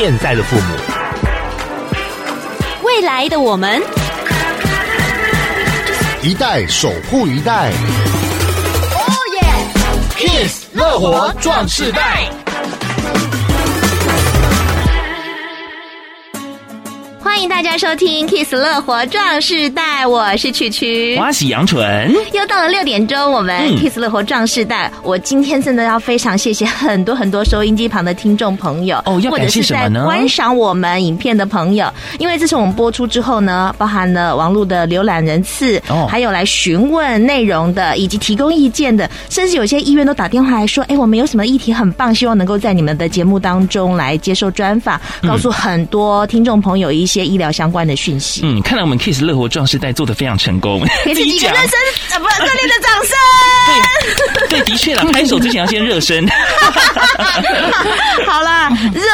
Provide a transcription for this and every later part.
现在的父母，未来的我们，一代守护一代。哦耶！Kiss 乐活壮世代。欢迎大家收听《Kiss 乐活壮世代》，我是曲曲，我是杨纯。又到了六点钟，我们《Kiss 乐活壮世代》嗯，我今天真的要非常谢谢很多很多收音机旁的听众朋友，哦，要感谢什么呢？或者是在观赏我们影片的朋友，因为自从我们播出之后呢，包含了网络的浏览人次，哦，还有来询问内容的，以及提供意见的，甚至有些医院都打电话来说，哎，我们有什么议题很棒，希望能够在你们的节目当中来接受专访，告诉很多听众朋友一些。医疗相关的讯息。嗯，看来我们 Kiss 乐活壮士代做的非常成功。给自己个热身，啊，不，热烈的掌声。对，对，的确啦，拍手之前要先热身。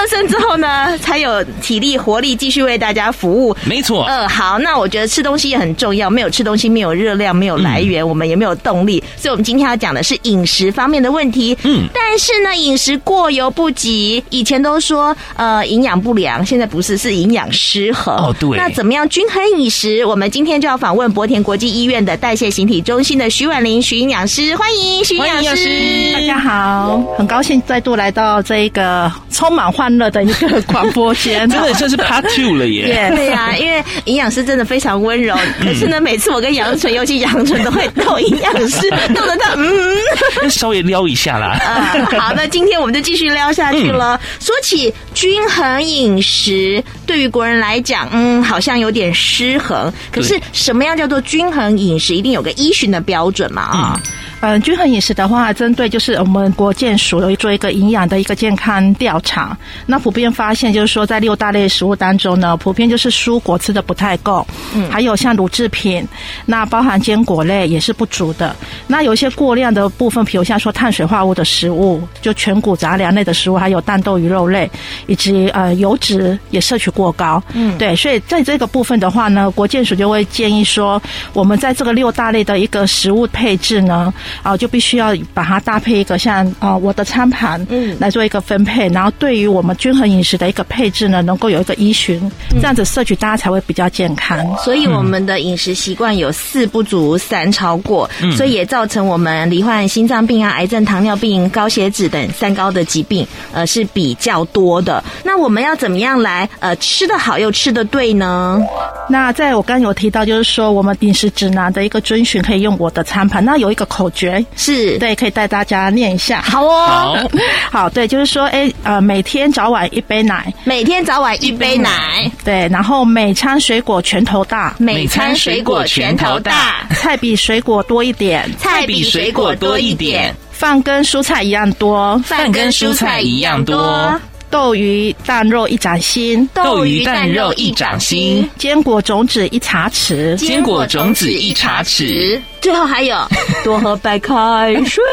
好啦，热身之后呢，才有体力活力继续为大家服务。没错。嗯，好，那我觉得吃东西也很重要，没有吃东西，没有热量，没有来源，嗯，我们也没有动力。所以，我们今天要讲的是饮食方面的问题。嗯，但是呢，饮食过犹不及。以前都说，呃，营养不良，现在不是，是营养失衡。哦，对。那怎么样均衡饮食？我们今天就要访问博田国际医院的代谢形体中心的徐婉玲徐营养师，欢迎徐营养师。大家好，很高兴再度来到这一个充满欢乐的一个广播间，真的这是 Part Two 了耶。对呀、啊，因为营养师真的非常温柔，可是呢，每次我跟杨纯，尤其杨纯都会逗营养师，逗得他嗯，稍微撩一下啦。嗯，好，那今天我们就继续撩下去了。嗯、说起均衡饮食，对于国人来讲，嗯，好像有点失衡。可是什么样叫做均衡饮食？一定有个依循的标准嘛？啊、嗯。嗯，均衡饮食的话，针对就是我们国健署有做一个营养的一个健康调查。那普遍发现就是说，在六大类食物当中呢，普遍就是蔬果吃的不太够，嗯，还有像乳制品，那包含坚果类也是不足的。那有一些过量的部分，比如像说碳水化合物的食物，就全谷杂粮类的食物，还有蛋豆鱼肉类，以及呃油脂也摄取过高，嗯，对。所以在这个部分的话呢，国健署就会建议说，我们在这个六大类的一个食物配置呢。啊，就必须要把它搭配一个像啊我的餐盘，嗯，来做一个分配，然后对于我们均衡饮食的一个配置呢，能够有一个依循，这样子摄取大家才会比较健康。所以我们的饮食习惯有四不足，三超过，所以也造成我们罹患心脏病啊、癌症、糖尿病、高血脂等三高的疾病，呃是比较多的。那我们要怎么样来呃吃的好又吃的对呢？那在我刚刚有提到，就是说我们饮食指南的一个遵循，可以用我的餐盘，那有一个口诀。是。对，可以带大家念一下。好哦，好，好，对，就是说，哎，呃，每天早晚一杯奶，每天早晚一杯奶，对，然后每餐水果拳头大，每餐水果拳头大，菜比水果多一点，菜比水果多一点，饭跟蔬菜一样多，饭跟蔬菜一样多。豆鱼蛋肉一掌心，豆鱼蛋肉一掌心，坚果种子一茶匙，坚果种子一茶匙。最后还有 多喝白开水。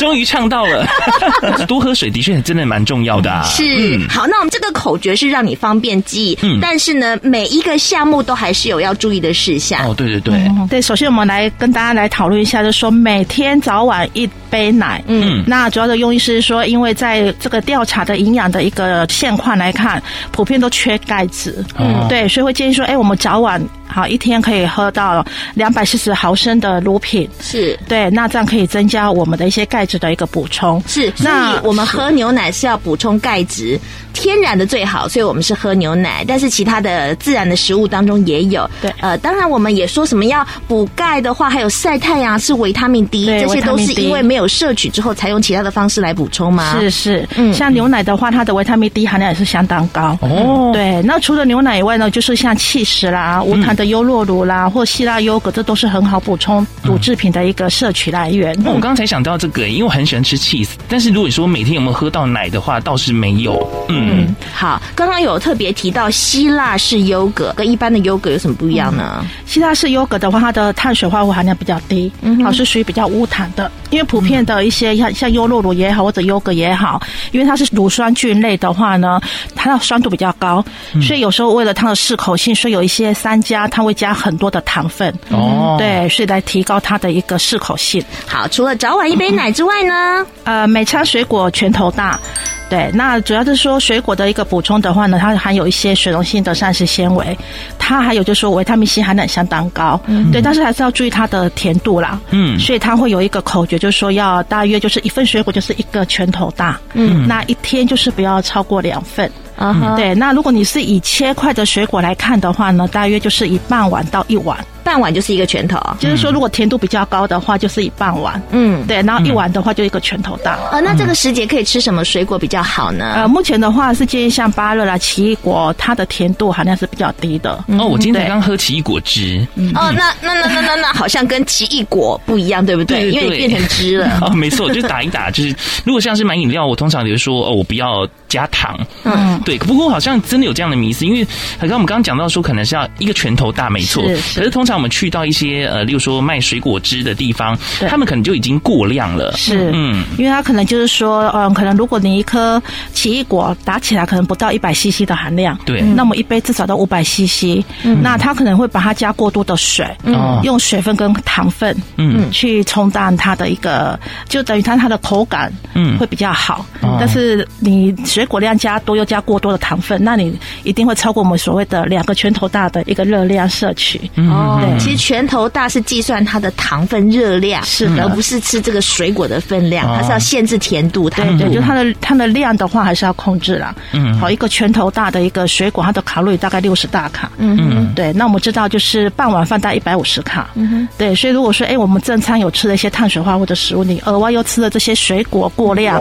终于唱到了，多喝水的确真的蛮重要的啊。是，嗯、好，那我们这个口诀是让你方便记忆，嗯，但是呢，每一个项目都还是有要注意的事项。哦，对对对，嗯、对。首先，我们来跟大家来讨论一下，就是说每天早晚一杯奶。嗯，那主要的用意是说，因为在这个调查的营养的一个现况来看，普遍都缺钙质。嗯，对，所以会建议说，哎，我们早晚。好，一天可以喝到两百四十毫升的乳品，是。对，那这样可以增加我们的一些钙质的一个补充。是，那我们喝牛奶是要补充钙质，天然的最好，所以我们是喝牛奶。但是其他的自然的食物当中也有。对，呃，当然我们也说什么要补钙的话，还有晒太阳是维他命 D，这些都是因为没有摄取之后，才用其他的方式来补充吗？是是，嗯，像牛奶的话，它的维他命 D 含量也是相当高。哦，对，那除了牛奶以外呢，就是像气食啦，无糖的优酪乳啦，或希腊优格，这都是很好补充乳制品的一个摄取来源。那、嗯、我刚才想到这个，因为我很喜欢吃 cheese，但是如果说每天有没有喝到奶的话，倒是没有。嗯，嗯好，刚刚有特别提到希腊式优格跟一般的优格有什么不一样呢？嗯、希腊式优格的话，它的碳水化合物含量比较低，嗯，好是属于比较无糖的。因为普遍的一些像像优酪乳也好，或者优格也好，因为它是乳酸菌类的话呢，它的酸度比较高，所以有时候为了它的适口性，所以有一些商家它会加。加很多的糖分哦，对，所以来提高它的一个适口性。好，除了早晚一杯奶之外呢，呃，每餐水果拳头大。对，那主要就是说水果的一个补充的话呢，它含有一些水溶性的膳食纤维，它还有就是说维他命 C 含量相当高，嗯，对，但是还是要注意它的甜度啦，嗯，所以它会有一个口诀，就是说要大约就是一份水果就是一个拳头大，嗯，那一天就是不要超过两份。啊哈，对，那如果你是以切块的水果来看的话呢，大约就是一半碗到一碗。半碗就是一个拳头，就是说如果甜度比较高的话，就是一半碗。嗯，对，然后一碗的话就一个拳头大。呃，那这个时节可以吃什么水果比较好呢？呃，目前的话是建议像芭乐啦、奇异果，它的甜度含量是比较低的。哦，我今天才刚喝奇异果汁。哦，那那那那那那好像跟奇异果不一样，对不对？因为你变成汁了。哦，没错，就打一打，就是如果像是买饮料，我通常比如说哦，我不要加糖。嗯，对。不过好像真的有这样的迷思，因为好像我们刚刚讲到说，可能是要一个拳头大，没错。可是通常我们去到一些。呃，例如说卖水果汁的地方，他们可能就已经过量了。是，嗯，因为他可能就是说，嗯，可能如果你一颗奇异果打起来，可能不到一百 CC 的含量，对，那么一杯至少到五百 CC，嗯，那他可能会把它加过多的水，嗯，用水分跟糖分，嗯，去冲淡它的一个，就等于它它的口感，嗯，会比较好。但是你水果量加多又加过多的糖分，那你一定会超过我们所谓的两个拳头大的一个热量摄取。哦，对，其实拳头。大是计算它的糖分热量，是的，而不是吃这个水果的分量，它是要限制甜度。对对，就它的它的量的话，还是要控制啦。嗯，好，一个拳头大的一个水果，它的卡路里大概六十大卡。嗯嗯，对。那我们知道，就是半碗饭大概一百五十卡。嗯哼，对。所以如果说，哎，我们正餐有吃了一些碳水化合物的食物，你额外又吃了这些水果过量。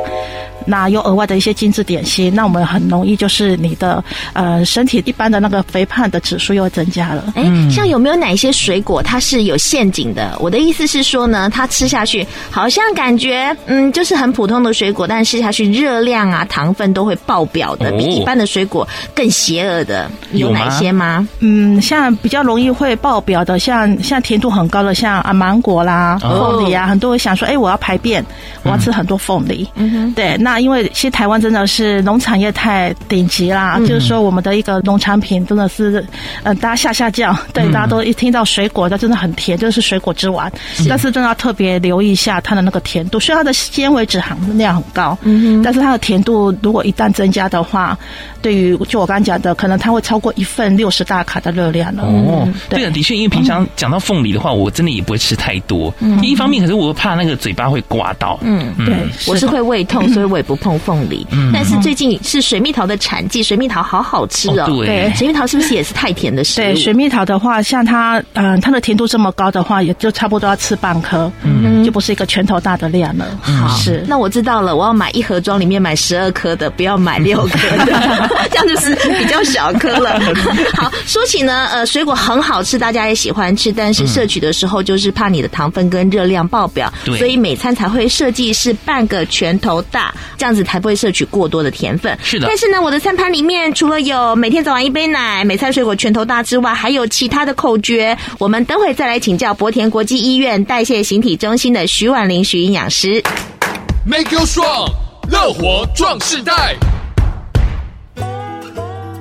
那又额外的一些精致点心，那我们很容易就是你的呃身体一般的那个肥胖的指数又增加了。哎，像有没有哪一些水果它是有陷阱的？我的意思是说呢，它吃下去好像感觉嗯就是很普通的水果，但是吃下去热量啊糖分都会爆表的，比一般的水果更邪恶的有哪些吗？嗯，像比较容易会爆表的，像像甜度很高的，像啊芒果啦、凤梨啊，很多人想说，哎，我要排便，我要吃很多凤梨。嗯哼，对，那。因为其实台湾真的是农产业太顶级啦，嗯、就是说我们的一个农产品真的是，呃，大家下下降，对，嗯、大家都一听到水果，它真的很甜，就是水果之王。是但是真的要特别留意一下它的那个甜度，虽然它的纤维质含量很高，嗯哼，但是它的甜度如果一旦增加的话，对于就我刚刚讲的，可能它会超过一份六十大卡的热量了。哦，对啊，的确，因为平常讲到凤梨的话，我真的也不会吃太多。嗯，一方面，可是我怕那个嘴巴会刮到。嗯，对，我是会胃痛，所以我也不碰凤梨。嗯，但是最近是水蜜桃的产季，水蜜桃好好吃哦。对，水蜜桃是不是也是太甜的食物？对，水蜜桃的话，像它，嗯，它的甜度这么高的话，也就差不多要吃半颗，嗯，就不是一个拳头大的量了。好，是。那我知道了，我要买一盒装，里面买十二颗的，不要买六颗的。这样就是比较小颗了。好，说起呢，呃，水果很好吃，大家也喜欢吃，但是摄取的时候就是怕你的糖分跟热量爆表，对所以每餐才会设计是半个拳头大，这样子才不会摄取过多的甜分。是的。但是呢，我的餐盘里面除了有每天早晚一杯奶、每餐水果拳头大之外，还有其他的口诀。我们等会再来请教博田国际医院代谢形体中心的徐婉玲徐营养师。Make you strong，乐活壮世代。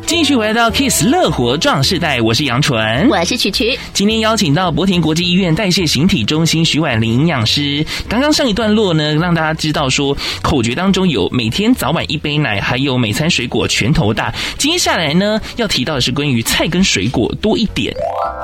继续回到 Kiss 乐活壮世代，我是杨纯，我是曲曲。今天邀请到博田国际医院代谢形体中心徐婉玲营养师。刚刚上一段落呢，让大家知道说口诀当中有每天早晚一杯奶，还有每餐水果拳头大。接下来呢，要提到的是关于菜跟水果多一点，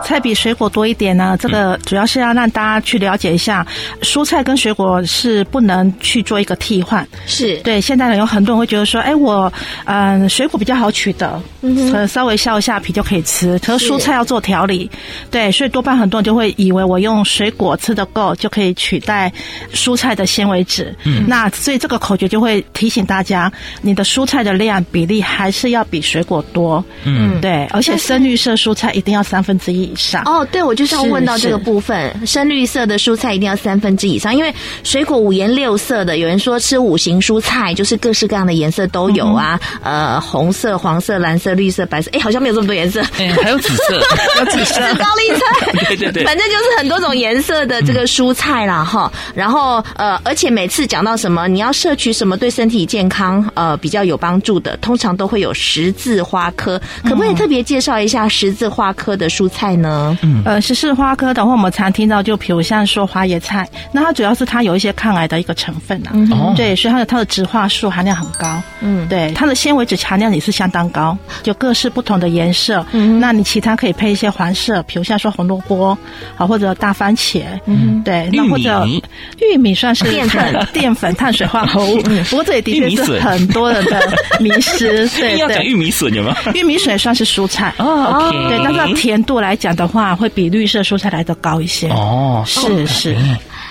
菜比水果多一点呢。这个主要是要让大家去了解一下，蔬菜跟水果是不能去做一个替换。是对，现在呢有很多人会觉得说，哎，我嗯，水果比较好取得。嗯，可稍微削一下皮就可以吃。可是蔬菜要做调理，对，所以多半很多人就会以为我用水果吃的够就可以取代蔬菜的纤维质。嗯，那所以这个口诀就会提醒大家，你的蔬菜的量比例还是要比水果多。嗯，对，而且深绿色蔬菜一定要三分之一以上。哦，对，我就是要问到这个部分，深绿色的蔬菜一定要三分之一以上，因为水果五颜六色的，有人说吃五行蔬菜就是各式各样的颜色都有啊，嗯、呃，红色、黄色、蓝色。色、绿色、白色，哎，好像没有这么多颜色。哎，还有紫色，有紫色高丽菜，对对对，反正就是很多种颜色的这个蔬菜啦，哈、嗯。然后呃，而且每次讲到什么，你要摄取什么对身体健康呃比较有帮助的，通常都会有十字花科。可不可以特别介绍一下十字花科的蔬菜呢？嗯，呃，十字花科的话，我们常听到就比如像说花椰菜，那它主要是它有一些抗癌的一个成分啊。嗯，对，所以它的它的植化素含量很高。嗯，对，它的纤维质含量也是相当高，就各式不同的颜色。嗯，那你其他可以配一些黄色，比如像说红萝卜，啊或者大番茄。嗯，对，那或者玉米算是淀粉，淀粉碳水化合物。不过这也的确是很多人的迷失。对，要讲玉米笋有吗？玉米笋算是蔬菜哦，对，但是甜度来讲的话，会比绿色蔬菜来的高一些。哦，是是。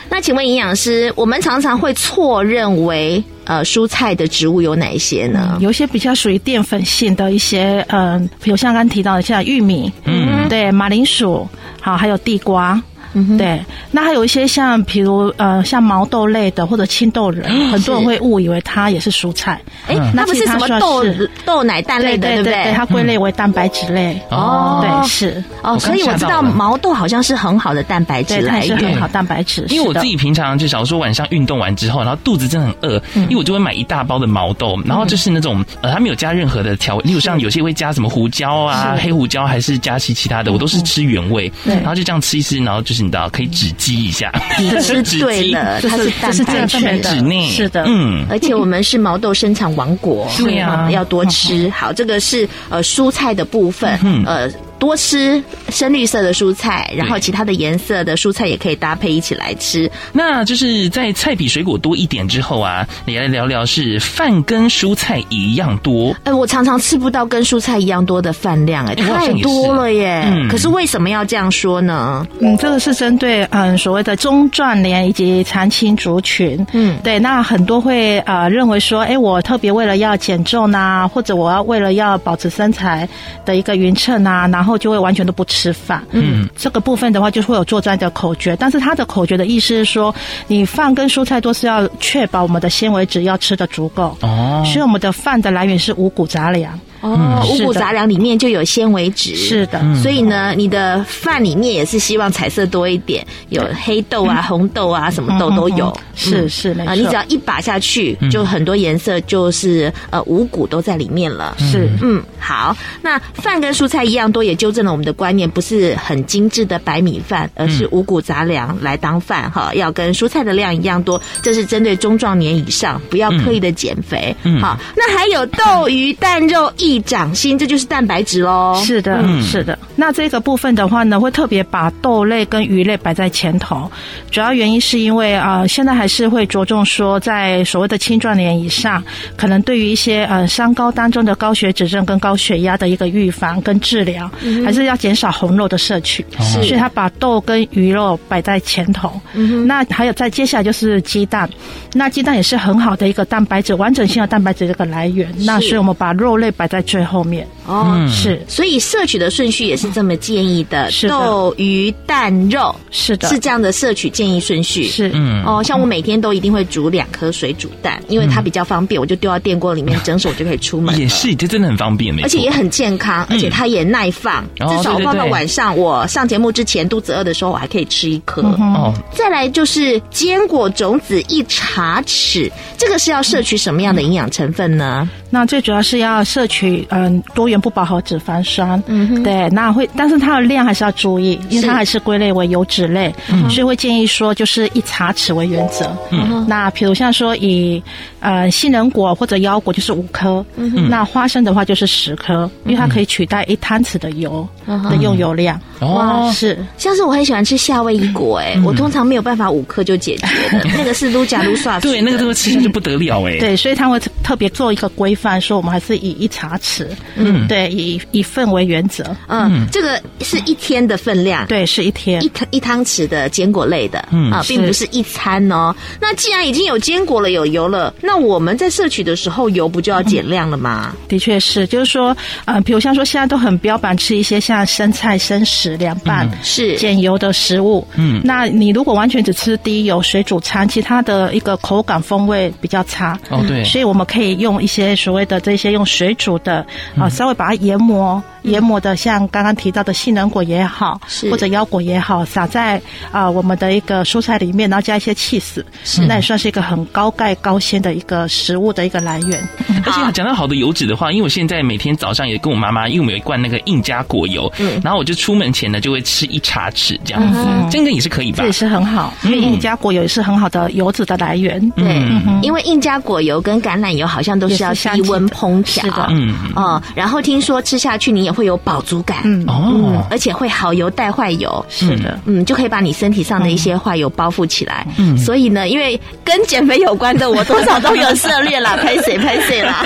那请问营养师，我们常常会错认为，呃，蔬菜的植物有哪一些呢？有一些比较属于淀粉性的一些，嗯、呃，比如像刚刚提到的，像玉米，嗯，对，马铃薯，好，还有地瓜。嗯，对，那还有一些像，比如呃，像毛豆类的或者青豆仁，很多人会误以为它也是蔬菜。哎，那不是什么豆豆奶蛋类的，对不对？它归类为蛋白质类。哦，对，是。哦，所以我知道毛豆好像是很好的蛋白质来源，很好蛋白质。因为我自己平常就假如说晚上运动完之后，然后肚子真的很饿，因为我就会买一大包的毛豆，然后就是那种呃，它没有加任何的调味，例如像有些会加什么胡椒啊、黑胡椒，还是加其其他的，我都是吃原味，然后就这样吃一吃，然后就是你知道可以止。饥一下，你吃 对了，它是蛋白质，是的，嗯，而且我们是毛豆生产王国，对呀，要多吃。好，这个是呃蔬菜的部分，呃。多吃深绿色的蔬菜，然后其他的颜色的蔬菜也可以搭配一起来吃。那就是在菜比水果多一点之后啊，你来聊聊是饭跟蔬菜一样多。哎，我常常吃不到跟蔬菜一样多的饭量，哎，太多了耶。嗯。可是为什么要这样说呢？嗯，这个是针对嗯所谓的中壮年以及长青族群。嗯，对。那很多会呃认为说，哎，我特别为了要减重呐，或者我要为了要保持身材的一个匀称啊，然后。后就会完全都不吃饭，嗯，这个部分的话就会有作战的口诀，但是他的口诀的意思是说，你饭跟蔬菜都是要确保我们的纤维质要吃的足够，哦，所以我们的饭的来源是五谷杂粮。哦，五谷杂粮里面就有纤维质，是的，所以呢，你的饭里面也是希望彩色多一点，有黑豆啊、红豆啊，什么豆都有，是是没错。你只要一把下去，就很多颜色，就是呃五谷都在里面了。是，嗯，好，那饭跟蔬菜一样多，也纠正了我们的观念，不是很精致的白米饭，而是五谷杂粮来当饭哈，要跟蔬菜的量一样多。这是针对中壮年以上，不要刻意的减肥。好，那还有豆、鱼、蛋、肉一。一掌心，这就是蛋白质喽。是的，嗯，是的。那这个部分的话呢，会特别把豆类跟鱼类摆在前头。主要原因是因为啊、呃，现在还是会着重说，在所谓的青壮年以上，可能对于一些呃三高当中的高血脂症跟高血压的一个预防跟治疗，嗯、还是要减少红肉的摄取。是，所以他把豆跟鱼肉摆在前头。嗯，那还有再接下来就是鸡蛋，那鸡蛋也是很好的一个蛋白质，完整性的蛋白质这个来源。那所以我们把肉类摆在在最后面。哦，是，所以摄取的顺序也是这么建议的：是的。豆、鱼、蛋、肉，是的，是这样的摄取建议顺序。是，嗯，哦，像我每天都一定会煮两颗水煮蛋，因为它比较方便，我就丢到电锅里面蒸熟我就可以出门。也是，这真的很方便，而且也很健康，而且它也耐放，至少放到晚上，我上节目之前肚子饿的时候，我还可以吃一颗。哦，再来就是坚果种子一茶匙，这个是要摄取什么样的营养成分呢？那最主要是要摄取嗯多元不饱和脂肪酸，嗯，对，那会，但是它的量还是要注意，因为它还是归类为油脂类，所以会建议说就是一茶匙为原则。嗯，那比如像说以呃杏仁果或者腰果就是五颗，嗯，那花生的话就是十颗，因为它可以取代一汤匙的油的用油量。哇，是，像是我很喜欢吃夏威夷果，哎，我通常没有办法五颗就解决的，那个是撸甲撸刷，对，那个这个吃下去不得了，哎，对，所以他会特别做一个规。范说我们还是以一茶匙，嗯，对，以以份为原则，嗯，这个是一天的分量，对，是一天。一一汤匙的坚果类的，嗯。啊，并不是一餐哦。那既然已经有坚果了，有油了，那我们在摄取的时候，油不就要减量了吗？的确是，就是说，呃，比如像说现在都很标榜吃一些像生菜、生食、凉拌是。减油的食物，嗯，那你如果完全只吃低油水煮餐，其他的一个口感风味比较差，哦，对，所以我们可以用一些。所谓的这些用水煮的的啊，稍会把它研磨。研磨的，像刚刚提到的杏仁果也好，或者腰果也好，撒在啊、呃、我们的一个蔬菜里面，然后加一些起司，那也算是一个很高钙高纤的一个食物的一个来源。而且讲到好的油脂的话，因为我现在每天早上也跟我妈妈，因为我们有一罐那个印加果油，嗯，然后我就出门前呢就会吃一茶匙这样子，嗯、这个也是可以吧？这也是很好，因为印加果油也是很好的油脂的来源。对，嗯、因为印加果油跟橄榄油好像都是要低温烹调，是的，嗯。哦，然后听说吃下去你也会有饱足感。嗯哦，而且会好油带坏油，是的，嗯，就可以把你身体上的一些坏油包覆起来。嗯，所以呢，因为跟减肥有关的，我多少都有涉猎啦，拍谁拍谁啦。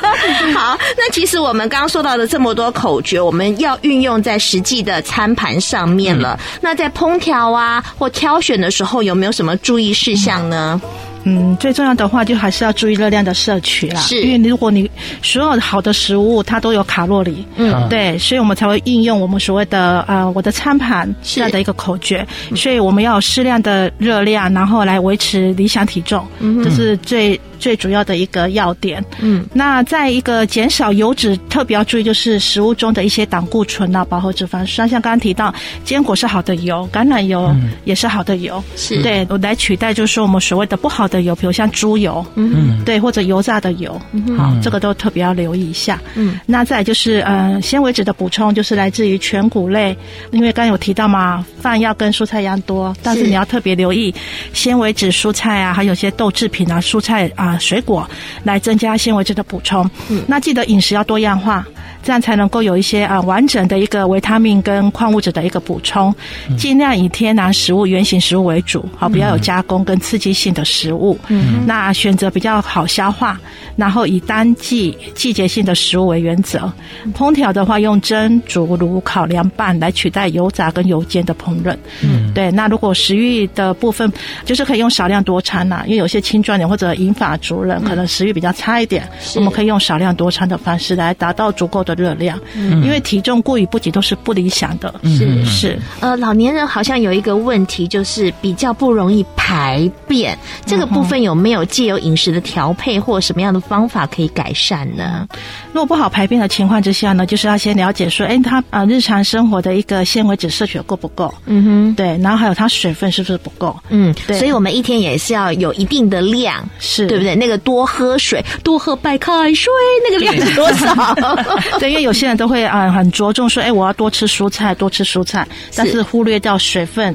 好，那其实我们刚刚说到的这么多口诀，我们要运用在实际的餐盘上面了。嗯、那在烹调啊或挑选的时候，有没有什么注意事项呢？嗯，最重要的话就还是要注意热量的摄取啦。是，因为如果你所有好的食物它都有卡路里，嗯，对，所以我们才会应用我们所谓的呃我的餐盘这样的一个口诀。所以我们要有适量的热量，然后来维持理想体重，嗯，这是最。最主要的一个要点，嗯，那在一个减少油脂，特别要注意就是食物中的一些胆固醇啊、饱和脂肪酸，像刚刚提到坚果是好的油，橄榄油也是好的油，是。对，我来取代就是说我们所谓的不好的油，比如像猪油，嗯，对，或者油炸的油，好，这个都特别要留意一下，嗯，那再就是呃纤维质的补充，就是来自于全谷类，因为刚刚有提到嘛，饭要跟蔬菜一样多，但是你要特别留意纤维质蔬菜啊，还有些豆制品啊，蔬菜啊。啊，水果来增加纤维质的补充。嗯，那记得饮食要多样化，这样才能够有一些啊完整的一个维他命跟矿物质的一个补充。尽量以天然食物、原型食物为主，好，不要有加工跟刺激性的食物。嗯，那选择比较好消化，然后以单季季节性的食物为原则。烹调的话，用蒸、煮、炉、烤、凉拌来取代油炸跟油煎的烹饪。嗯，对。那如果食欲的部分，就是可以用少量多餐呐、啊，因为有些青壮年或者银发。族人可能食欲比较差一点，我们可以用少量多餐的方式来达到足够的热量，嗯，因为体重过于不及都是不理想的。是是，呃，老年人好像有一个问题，就是比较不容易排便，这个部分有没有借由饮食的调配或什么样的方法可以改善呢？如果不好排便的情况之下呢，就是要先了解说，哎，他啊日常生活的一个纤维质摄取够不够？嗯哼，对，然后还有他水分是不是不够？嗯，对，所以我们一天也是要有一定的量，是对不对？那个多喝水，多喝白开水，那个量是多少？对，因为有些人都会啊很着重说，哎，我要多吃蔬菜，多吃蔬菜，但是忽略掉水分。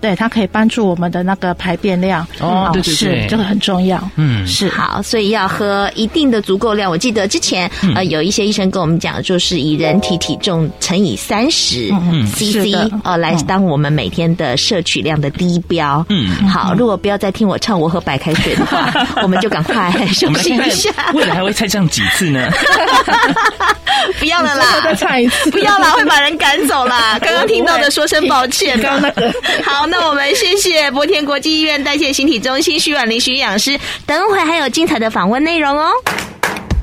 对，它可以帮助我们的那个排便量哦，对对对，是这个很重要。嗯，是好，所以要喝一定的足够量。我记得之前呃有一些医生跟我们讲，就是以人体体重乘以三十 CC 呃来当我们每天的摄取量的低标。嗯，好，如果不要再听我唱我喝白开水的话，我们就赶快休息一下。未来还会再唱几次呢？不要了啦，再唱一次。不要啦，会把人赶走啦。刚刚听到的说声抱歉。刚刚那个 好。那我们谢谢博天国际医院代谢形体中心徐婉玲徐营养师，等会还有精彩的访问内容哦。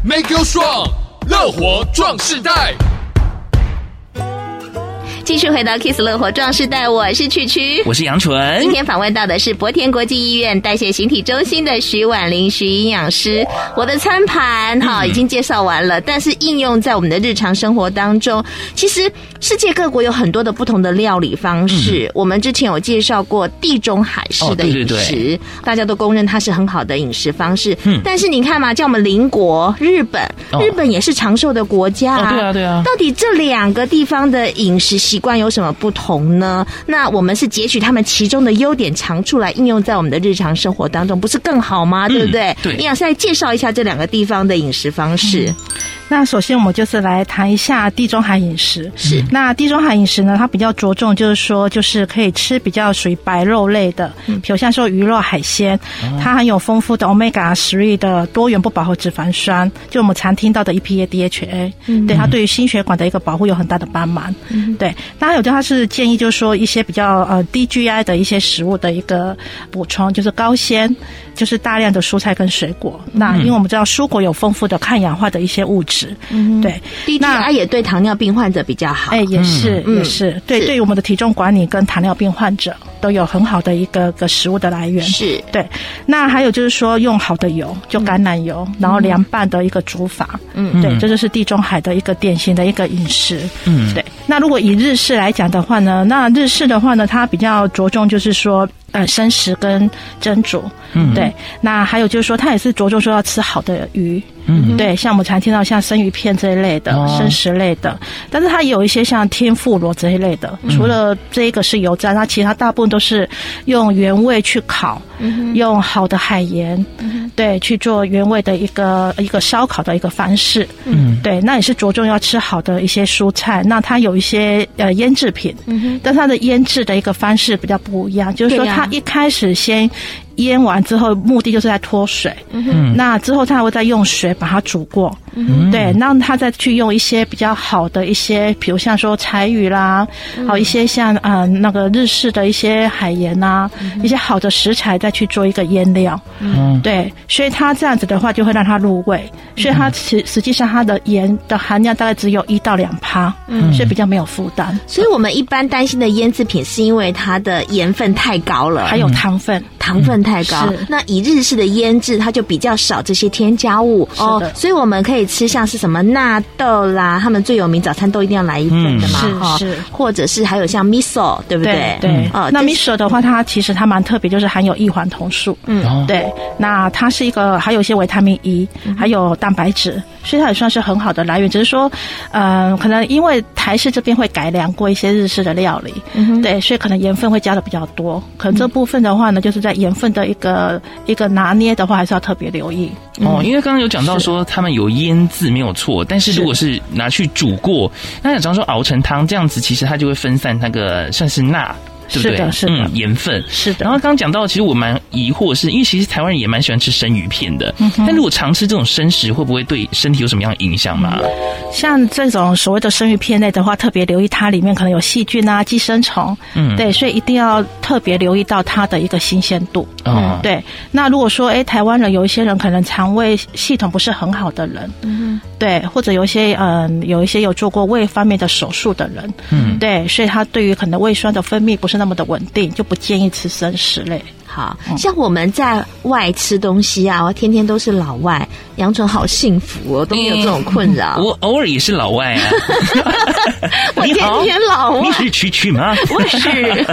Make you strong，乐活壮世代。继续回到 Kiss 乐活壮士代，我是曲曲，我是杨纯。今天访问到的是博田国际医院代谢形体中心的徐婉玲徐营养师。我的餐盘哈已经介绍完了，但是应用在我们的日常生活当中，其实世界各国有很多的不同的料理方式。嗯、我们之前有介绍过地中海式的饮食，哦、对对对，大家都公认它是很好的饮食方式。嗯，但是你看嘛，叫我们邻国日本，日本也是长寿的国家啊，哦、对啊对啊。到底这两个地方的饮食习惯有什么不同呢？那我们是截取他们其中的优点长处来应用在我们的日常生活当中，不是更好吗？对不对？对。营养师来介绍一下这两个地方的饮食方式。嗯那首先我们就是来谈一下地中海饮食。是，那地中海饮食呢，它比较着重就是说，就是可以吃比较属于白肉类的，嗯，比如像说鱼肉、海鲜，它含有丰富的 Omega 3的多元不饱和脂肪酸，就我们常听到的 EPA、DHA，嗯，对，它对于心血管的一个保护有很大的帮忙。嗯，对，那还有就它是建议就是说一些比较呃低 GI 的一些食物的一个补充，就是高纤。就是大量的蔬菜跟水果。嗯、那因为我们知道蔬果有丰富的抗氧化的一些物质，嗯，对，那它也对糖尿病患者比较好。哎，也是，嗯、也是，对，是对于我们的体重管理跟糖尿病患者都有很好的一个个食物的来源。是对。那还有就是说，用好的油，就橄榄油，嗯、然后凉拌的一个煮法。嗯，对，这就是地中海的一个典型的一个饮食。嗯，对。那如果以日式来讲的话呢，那日式的话呢，它比较着重就是说。呃，生食跟蒸煮，嗯，对，那还有就是说，他也是着重说要吃好的鱼，嗯，对，像我们常听到像生鱼片这一类的，哦、生食类的，但是它也有一些像天妇罗这一类的，嗯、除了这一个是油炸，那其他大部分都是用原味去烤，嗯、用好的海盐，嗯、对，去做原味的一个一个烧烤的一个方式，嗯，对，那也是着重要吃好的一些蔬菜，那它有一些呃腌制品，嗯，但它的腌制的一个方式比较不一样，就是说。它一开始先。腌完之后，目的就是在脱水。嗯哼，那之后他还会再用水把它煮过。嗯。哼，对，让他再去用一些比较好的一些，比如像说柴鱼啦，还有、嗯、一些像啊、呃、那个日式的一些海盐啊，嗯、一些好的食材再去做一个腌料。嗯，对，所以它这样子的话就会让它入味。所以它实实际上它的盐的含量大概只有一到两趴，嗯，所以比较没有负担。所以我们一般担心的腌制品是因为它的盐分太高了，还有糖分，糖分。太高，是。那以日式的腌制，它就比较少这些添加物。哦，所以我们可以吃像是什么纳豆啦，他们最有名早餐都一定要来一份的嘛，是，或者是还有像 miso，对不对？对，那 miso 的话，它其实它蛮特别，就是含有异黄酮素，嗯，对，那它是一个还有一些维他命 E，还有蛋白质，所以它也算是很好的来源。只是说，嗯、呃，可能因为台式这边会改良过一些日式的料理，嗯，对，所以可能盐分会加的比较多。可能这部分的话呢，就是在盐分的。一个一个拿捏的话，还是要特别留意哦。因为刚刚有讲到说他们有腌制没有错，但是如果是拿去煮过，那假如说熬成汤这样子，其实它就会分散那个算是钠。对不对？是的，是的，嗯，盐分是的。然后刚刚讲到，其实我蛮疑惑是，是因为其实台湾人也蛮喜欢吃生鱼片的。嗯。但如果常吃这种生食，会不会对身体有什么样的影响吗？像这种所谓的生鱼片类的话，特别留意它里面可能有细菌啊、寄生虫。嗯。对，所以一定要特别留意到它的一个新鲜度。嗯。对。那如果说，哎，台湾人有一些人可能肠胃系统不是很好的人，嗯哼。对，或者有一些嗯，有一些有做过胃方面的手术的人，嗯，对，所以他对于可能胃酸的分泌不是那么的稳定，就不建议吃生食类。好像我们在外吃东西啊，我天天都是老外，杨纯好幸福哦，都没有这种困扰。我偶尔也是老外啊，我天天老外，你是曲曲吗？不是，天天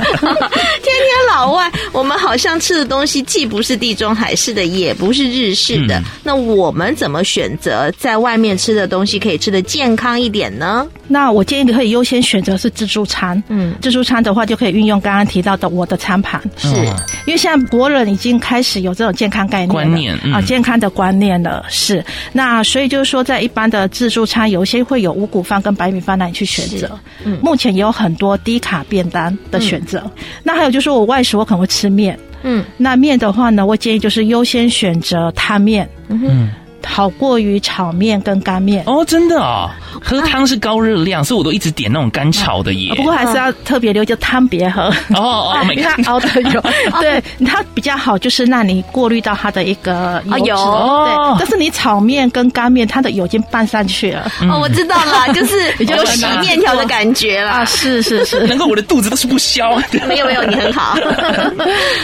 老外，我们好像吃的东西既不是地中海式的，也不是日式的。那我们怎么选择在外面吃的东西可以吃的健康一点呢？那我建议你可以优先选择是自助餐。嗯，自助餐的话就可以运用刚刚提到的我的餐盘，是因为。现在国人已经开始有这种健康概念了，观念、嗯、啊，健康的观念了。是那，所以就是说，在一般的自助餐，有一些会有五谷饭跟白米饭让你去选择。嗯，目前也有很多低卡便当的选择。嗯、那还有就是，我外食我可能会吃面。嗯，那面的话呢，我建议就是优先选择汤面。嗯。好过于炒面跟干面哦，真的啊、哦！喝汤是高热量，啊、所以我都一直点那种干炒的耶。不过还是要特别留意，就汤别喝哦哦，因为它熬的油，对它比较好，就是让你过滤到它的一个油脂。哦、对，但是你炒面跟干面，它的油已经拌上去了。哦，我知道了，就是有洗面条的感觉了。啊，是是是，难怪我的肚子都是不消。没有没有，你很好。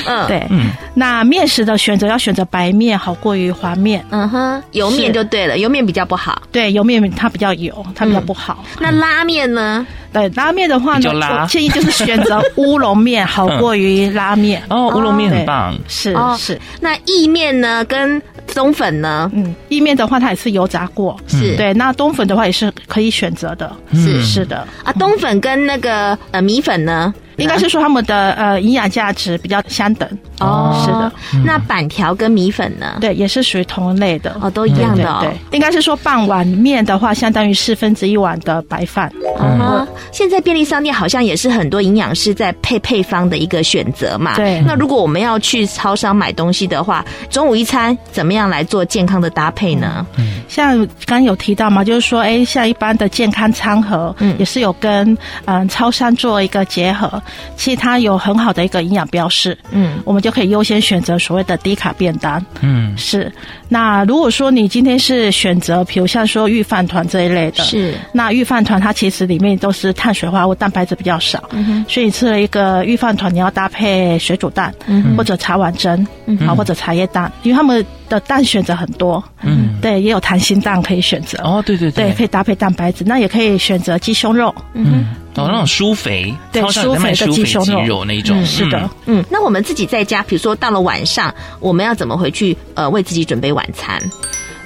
嗯，对，嗯，那面食的选择要选择白面，好过于滑面。嗯哼。油面就对了，油面比较不好。对，油面它比较油，它比较不好。那拉面呢？对，拉面的话呢，我建议就是选择乌龙面，好过于拉面。哦，乌龙面很棒。是是。那意面呢？跟冬粉呢？嗯，意面的话，它也是油炸过。是。对，那冬粉的话也是可以选择的。是是的。啊，冬粉跟那个呃米粉呢？应该是说他们的呃营养价值比较相等哦，是的。那板条跟米粉呢？对，也是属于同类的哦，都一样的。对，应该是说半碗面的话，相当于四分之一碗的白饭。嗯，现在便利商店好像也是很多营养师在配配方的一个选择嘛。对。那如果我们要去超商买东西的话，中午一餐怎么样来做健康的搭配呢？嗯，像刚刚有提到嘛，就是说，哎，像一般的健康餐盒，嗯，也是有跟嗯超商做一个结合。其实它有很好的一个营养标示，嗯，我们就可以优先选择所谓的低卡便当，嗯，是。那如果说你今天是选择，比如像说预饭团这一类的，是。那预饭团它其实里面都是碳水化合物，蛋白质比较少，嗯哼，所以你吃了一个预饭团，你要搭配水煮蛋，嗯，或者茶碗蒸，嗯，好，或者茶叶蛋，因为他们的蛋选择很多，嗯，对，也有弹心蛋可以选择，哦，对对对，对，可以搭配蛋白质，那也可以选择鸡胸肉，嗯。哦，那种舒肥，对，舒肥的鸡胸肉那种，是的，嗯。那我们自己在家，比如说到了晚上，我们要怎么回去呃为自己准备晚餐？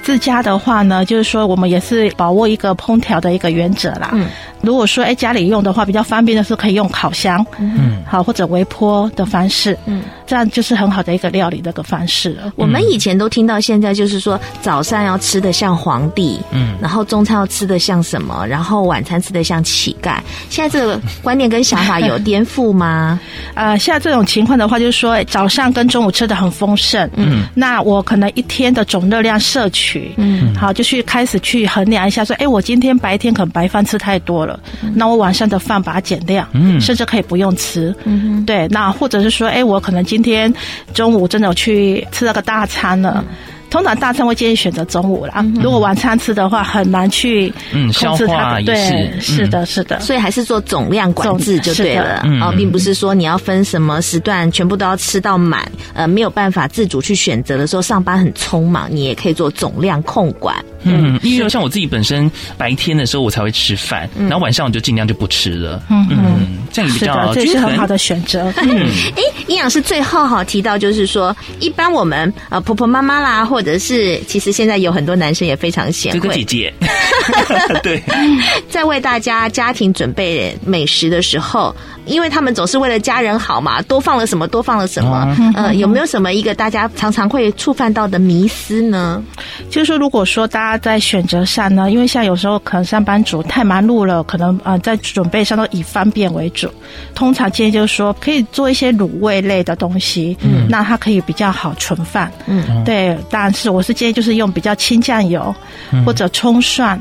自家的话呢，就是说我们也是把握一个烹调的一个原则啦。嗯。如果说哎家里用的话，比较方便的是可以用烤箱，嗯，好，或者微波的方式，嗯。这样就是很好的一个料理的一个方式了。我们以前都听到，现在就是说早上要吃的像皇帝，嗯，然后中餐要吃的像什么，然后晚餐吃的像乞丐。现在这个观念跟想法有颠覆吗？呃，现在这种情况的话，就是说早上跟中午吃的很丰盛，嗯，那我可能一天的总热量摄取，嗯，好，就去开始去衡量一下，说，哎，我今天白天可能白饭吃太多了，嗯，那我晚上的饭把它减量，嗯，甚至可以不用吃，嗯，对，那或者是说，哎，我可能今今天中午真的有去吃了个大餐了。通常大餐会建议选择中午啦，嗯、如果晚餐吃的话，很难去控制它的。嗯、对，是，的，是的。所以还是做总量管制就对了啊，并不是说你要分什么时段全部都要吃到满，呃，没有办法自主去选择的时候，上班很匆忙，你也可以做总量控管。嗯，因为像我自己本身白天的时候我才会吃饭，然后晚上我就尽量就不吃了。嗯嗯，这样比较这是很好的选择。嗯，哎，营养师最后哈提到就是说，一般我们呃婆婆妈妈啦或或者是，其实现在有很多男生也非常贤惠。对，在为大家家庭准备美食的时候，因为他们总是为了家人好嘛，多放了什么，多放了什么。嗯、呃，有没有什么一个大家常常会触犯到的迷思呢？就是说，如果说大家在选择上呢，因为像有时候可能上班族太忙碌了，可能呃在准备上都以方便为主。通常建议就是说，可以做一些卤味类的东西，嗯，那它可以比较好存放，嗯，对，但是我是建议就是用比较清酱油，或者葱蒜，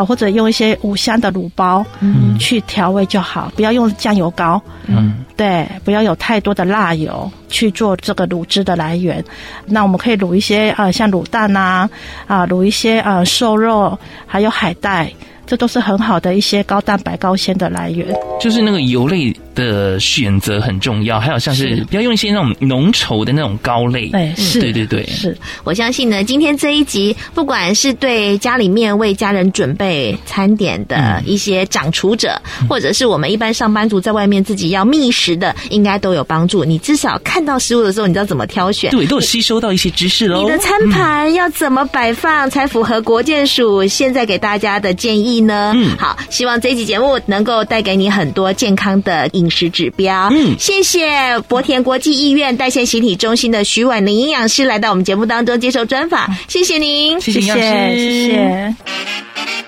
好，或者用一些五香的卤包，嗯，去调味就好，不要用酱油膏，嗯，对，不要有太多的辣油去做这个卤汁的来源。那我们可以卤一些呃，像卤蛋啊，啊，卤一些呃瘦肉，还有海带。这都是很好的一些高蛋白、高纤的来源。就是那个油类的选择很重要，还有像是不要用一些那种浓稠的那种膏类。哎，是，对对对。是，我相信呢，今天这一集，不管是对家里面为家人准备餐点的一些掌厨者，嗯、或者是我们一般上班族在外面自己要觅食的，应该都有帮助。你至少看到食物的时候，你知道怎么挑选，对，都有吸收到一些知识喽。你的餐盘要怎么摆放才符合国建署现在给大家的建议呢？嗯，好，希望这一集节目能够带给你很多健康的饮食指标。嗯，谢谢博田国际医院代谢形体中心的徐婉玲营养师来到我们节目当中接受专访，谢谢您，谢谢，谢谢，谢谢。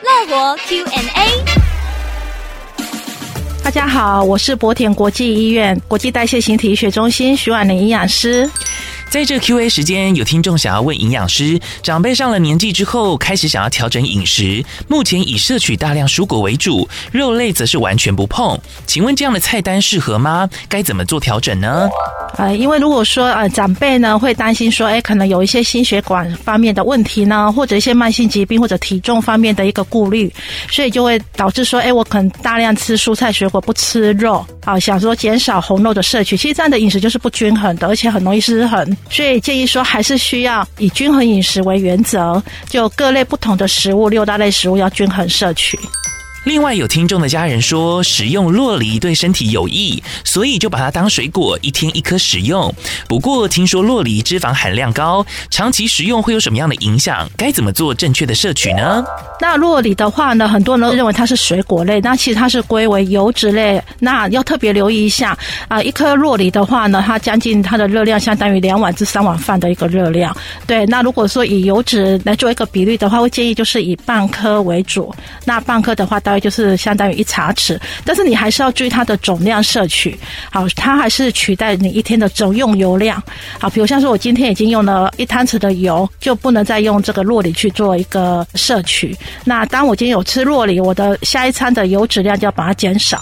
乐活 Q&A，大家好，我是博田国际医院国际代谢形体医学中心徐婉玲营养师。在这 Q&A 时间，有听众想要问营养师：长辈上了年纪之后，开始想要调整饮食，目前以摄取大量蔬果为主，肉类则是完全不碰。请问这样的菜单适合吗？该怎么做调整呢？呃，因为如果说呃长辈呢会担心说，哎，可能有一些心血管方面的问题呢，或者一些慢性疾病或者体重方面的一个顾虑，所以就会导致说，哎，我可能大量吃蔬菜水果，不吃肉，啊，想说减少红肉的摄取。其实这样的饮食就是不均衡的，而且很容易失衡。所以建议说，还是需要以均衡饮食为原则，就各类不同的食物，六大类食物要均衡摄取。另外有听众的家人说，食用洛梨对身体有益，所以就把它当水果，一天一颗食用。不过听说洛梨脂肪含量高，长期食用会有什么样的影响？该怎么做正确的摄取呢？那洛梨的话呢，很多人都认为它是水果类，那其实它是归为油脂类。那要特别留意一下啊，一颗洛梨的话呢，它将近它的热量相当于两碗至三碗饭的一个热量。对，那如果说以油脂来做一个比率的话，会建议就是以半颗为主。那半颗的话，大就是相当于一茶匙，但是你还是要注意它的总量摄取。好，它还是取代你一天的总用油量。好，比如像是我今天已经用了一汤匙的油，就不能再用这个洛里去做一个摄取。那当我今天有吃洛里，我的下一餐的油脂量就要把它减少。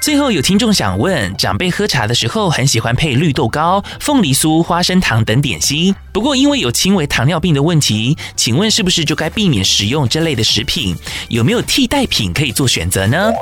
最后有听众想问，长辈喝茶的时候很喜欢配绿豆糕、凤梨酥、花生糖等点心，不过因为有轻微糖尿病的问题，请问是不是就该避免食用这类的食品？有没有替代品可以做选择呢？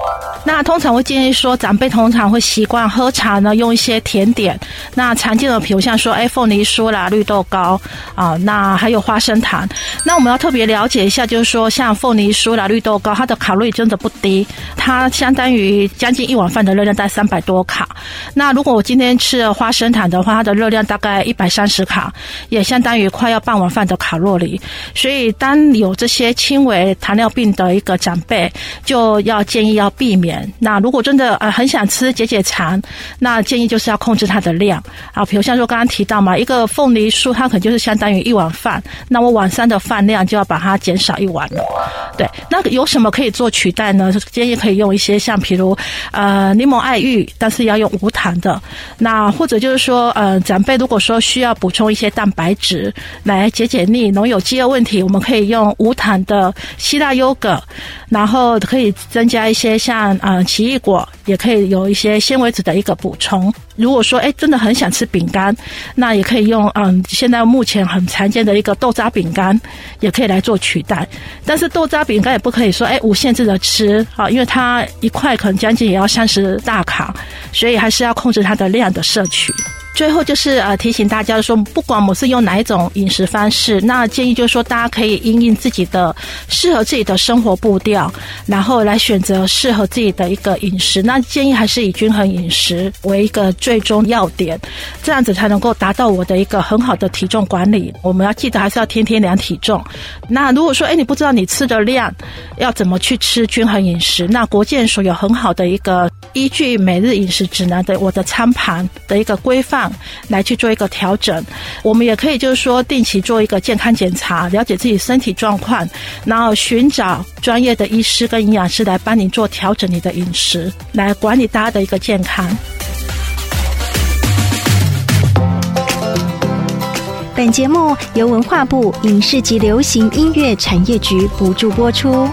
那通常会建议说，长辈通常会习惯喝茶呢，用一些甜点。那常见的比如像说，哎，凤梨酥啦、绿豆糕啊，那还有花生糖。那我们要特别了解一下，就是说，像凤梨酥啦、绿豆糕，它的卡路里真的不低，它相当于将近一碗饭的热量在三百多卡。那如果我今天吃了花生糖的话，它的热量大概一百三十卡，也相当于快要半碗饭的卡路里。所以，当有这些轻微糖尿病的一个长辈，就要建议要避免。那如果真的呃很想吃解解馋，那建议就是要控制它的量啊。比如像说刚刚提到嘛，一个凤梨酥它可能就是相当于一碗饭，那我晚上的饭量就要把它减少一碗了。对，那有什么可以做取代呢？建议可以用一些像，比如呃柠檬爱玉，但是要用无糖的。那或者就是说，呃长辈如果说需要补充一些蛋白质来解解腻、农有饥饿问题，我们可以用无糖的希腊优格，然后可以增加一些像、呃、奇异果，也可以有一些纤维质的一个补充。如果说哎真的很想吃饼干，那也可以用嗯现在目前很常见的一个豆渣饼干，也可以来做取代。但是豆渣饼干也不可以说哎无限制的吃啊，因为它一块可能将近也要三十大卡，所以还是要控制它的量的摄取。最后就是呃提醒大家说，不管我是用哪一种饮食方式，那建议就是说大家可以因应自己的适合自己的生活步调，然后来选择适合自己的一个饮食。那建议还是以均衡饮食为一个最终要点，这样子才能够达到我的一个很好的体重管理。我们要记得还是要天天量体重。那如果说哎你不知道你吃的量要怎么去吃均衡饮食，那国健署有很好的一个依据每日饮食指南的我的餐盘的一个规范。来去做一个调整，我们也可以就是说定期做一个健康检查，了解自己身体状况，然后寻找专业的医师跟营养师来帮你做调整你的饮食，来管理大家的一个健康。本节目由文化部影视及流行音乐产业局补助播出。